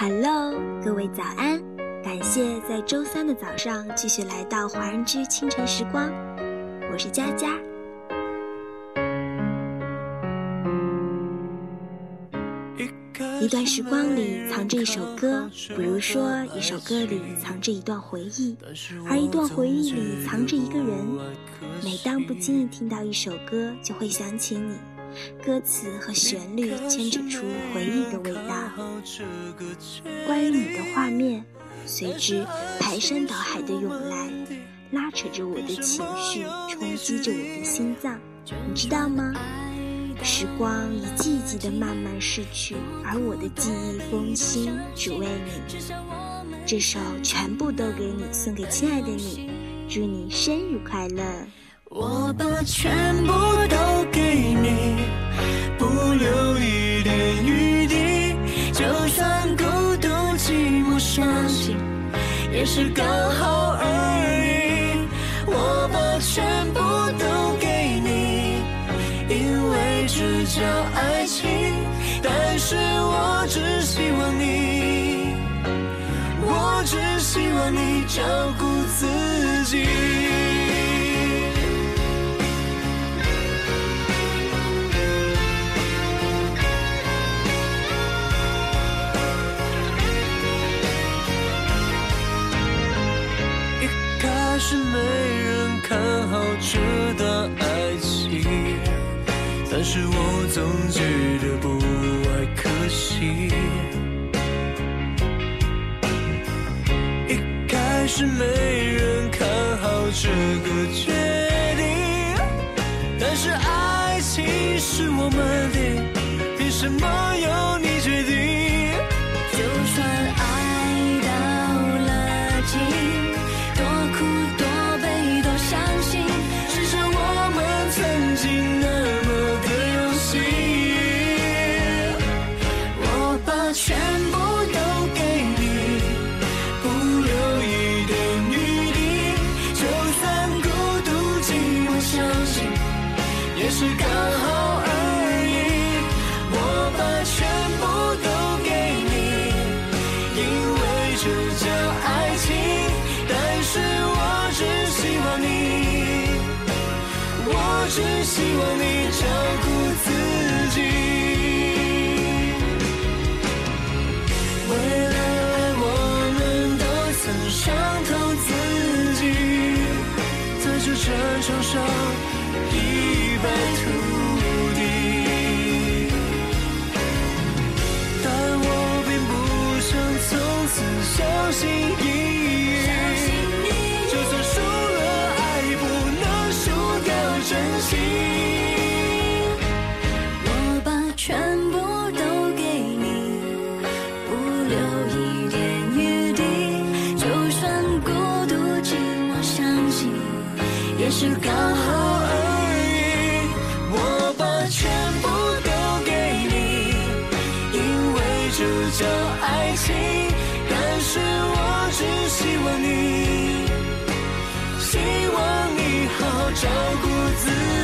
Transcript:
Hello，各位早安！感谢在周三的早上继续来到华人居清晨时光，我是佳佳。一段时光里藏着一首歌，比如说一首歌里藏着一段回忆，而一段回忆里藏着一个人。每当不经意听到一首歌，就会想起你。歌词和旋律牵扯出回忆的味，关于你的画面随之排山倒海的涌来，拉扯着我的情绪，冲击着我的心脏。你知道吗？时光一季一季的慢慢逝去，而我的记忆更新，只为你。这首全部都给你，送给亲爱的你，祝你生日快乐。我把全部都给你，不留一点余也是刚好而已。我把全部都给你，因为这叫爱情。但是我只希望你，我只希望你照顾自己。是没人看好这段爱情，但是我总觉得不爱可惜。一开始没人看好这个决定，但是爱情是我们的，凭什么由也是刚好而已，我把全部都给你，因为这叫爱情。但是我只希望你，我只希望你照顾自己。小心翼翼。就算输了爱，不能输掉真心。我把全部都给你，不留一点余地。就算孤独寂寞伤心，也是刚好。希望你，希望你好好照顾自己。